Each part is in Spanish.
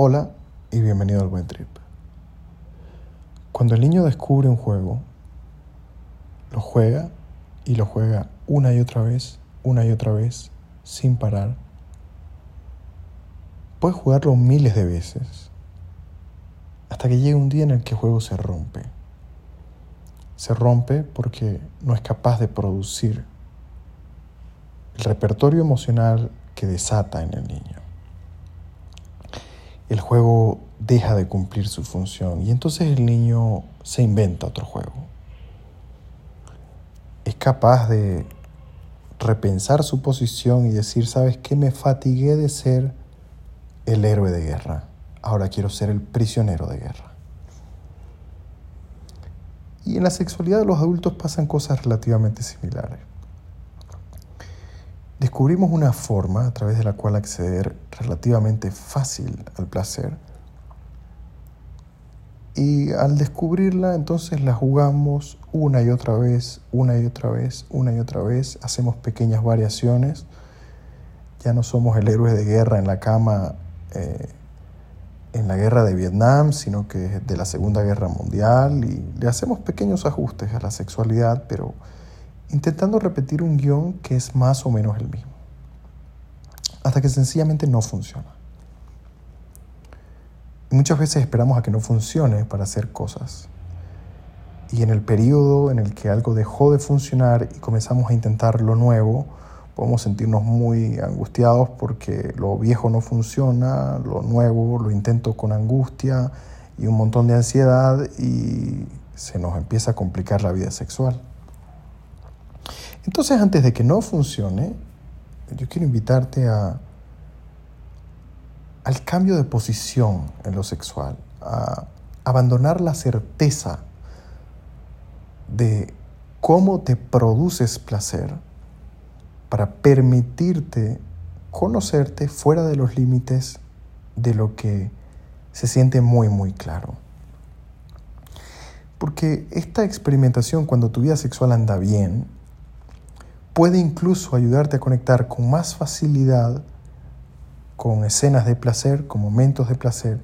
Hola y bienvenido al Buen Trip. Cuando el niño descubre un juego, lo juega y lo juega una y otra vez, una y otra vez, sin parar. Puede jugarlo miles de veces, hasta que llega un día en el que el juego se rompe. Se rompe porque no es capaz de producir el repertorio emocional que desata en el niño el juego deja de cumplir su función y entonces el niño se inventa otro juego. Es capaz de repensar su posición y decir, ¿sabes qué? Me fatigué de ser el héroe de guerra. Ahora quiero ser el prisionero de guerra. Y en la sexualidad de los adultos pasan cosas relativamente similares descubrimos una forma a través de la cual acceder relativamente fácil al placer. Y al descubrirla, entonces la jugamos una y otra vez, una y otra vez, una y otra vez. Hacemos pequeñas variaciones. Ya no somos el héroe de guerra en la cama eh, en la guerra de Vietnam, sino que de la Segunda Guerra Mundial. Y le hacemos pequeños ajustes a la sexualidad, pero intentando repetir un guion que es más o menos el mismo, hasta que sencillamente no funciona. muchas veces esperamos a que no funcione para hacer cosas. Y en el periodo en el que algo dejó de funcionar y comenzamos a intentar lo nuevo, podemos sentirnos muy angustiados porque lo viejo no funciona, lo nuevo lo intento con angustia y un montón de ansiedad y se nos empieza a complicar la vida sexual. Entonces, antes de que no funcione, yo quiero invitarte a, al cambio de posición en lo sexual, a abandonar la certeza de cómo te produces placer para permitirte conocerte fuera de los límites de lo que se siente muy, muy claro. Porque esta experimentación, cuando tu vida sexual anda bien, puede incluso ayudarte a conectar con más facilidad con escenas de placer, con momentos de placer,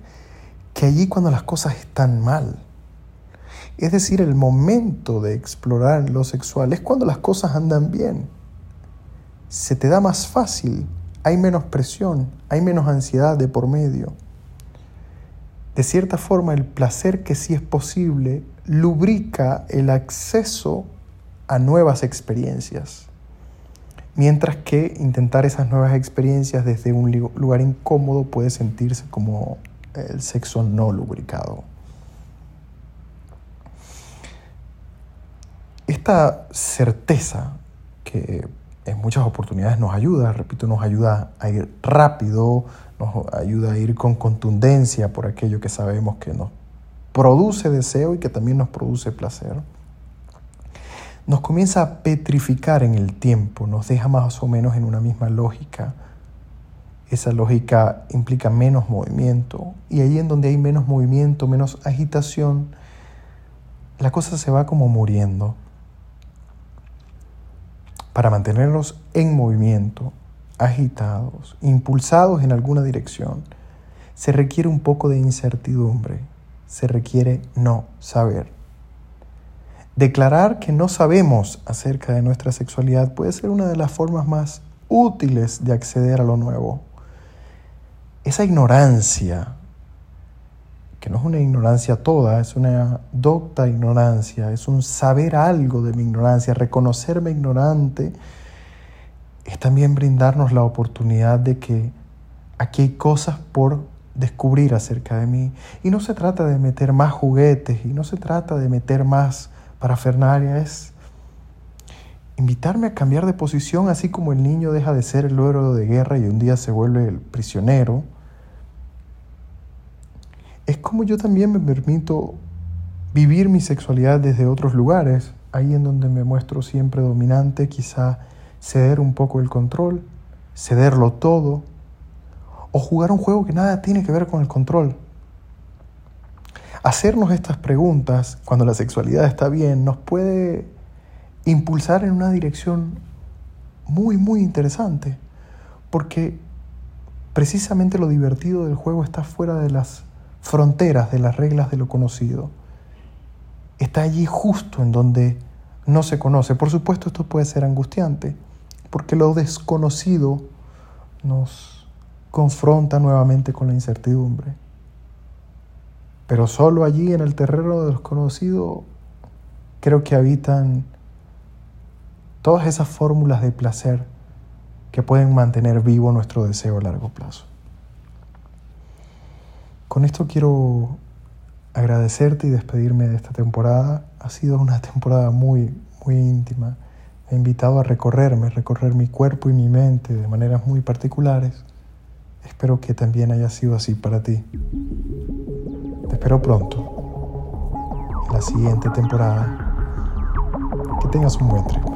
que allí cuando las cosas están mal. Es decir, el momento de explorar lo sexual es cuando las cosas andan bien. Se te da más fácil, hay menos presión, hay menos ansiedad de por medio. De cierta forma, el placer que sí es posible lubrica el acceso a nuevas experiencias. Mientras que intentar esas nuevas experiencias desde un lugar incómodo puede sentirse como el sexo no lubricado. Esta certeza que en muchas oportunidades nos ayuda, repito, nos ayuda a ir rápido, nos ayuda a ir con contundencia por aquello que sabemos que nos produce deseo y que también nos produce placer nos comienza a petrificar en el tiempo, nos deja más o menos en una misma lógica. Esa lógica implica menos movimiento y ahí en donde hay menos movimiento, menos agitación, la cosa se va como muriendo. Para mantenerlos en movimiento, agitados, impulsados en alguna dirección, se requiere un poco de incertidumbre, se requiere no saber. Declarar que no sabemos acerca de nuestra sexualidad puede ser una de las formas más útiles de acceder a lo nuevo. Esa ignorancia, que no es una ignorancia toda, es una docta ignorancia, es un saber algo de mi ignorancia, reconocerme ignorante, es también brindarnos la oportunidad de que aquí hay cosas por descubrir acerca de mí. Y no se trata de meter más juguetes, y no se trata de meter más Fernaria es invitarme a cambiar de posición, así como el niño deja de ser el héroe de guerra y un día se vuelve el prisionero. Es como yo también me permito vivir mi sexualidad desde otros lugares, ahí en donde me muestro siempre dominante, quizá ceder un poco el control, cederlo todo, o jugar un juego que nada tiene que ver con el control. Hacernos estas preguntas cuando la sexualidad está bien nos puede impulsar en una dirección muy, muy interesante, porque precisamente lo divertido del juego está fuera de las fronteras, de las reglas de lo conocido. Está allí justo en donde no se conoce. Por supuesto esto puede ser angustiante, porque lo desconocido nos confronta nuevamente con la incertidumbre. Pero solo allí en el terreno de lo desconocido creo que habitan todas esas fórmulas de placer que pueden mantener vivo nuestro deseo a largo plazo. Con esto quiero agradecerte y despedirme de esta temporada. Ha sido una temporada muy, muy íntima. He invitado a recorrerme, recorrer mi cuerpo y mi mente de maneras muy particulares. Espero que también haya sido así para ti. Espero pronto, en la siguiente temporada. Que tengas un buen tren.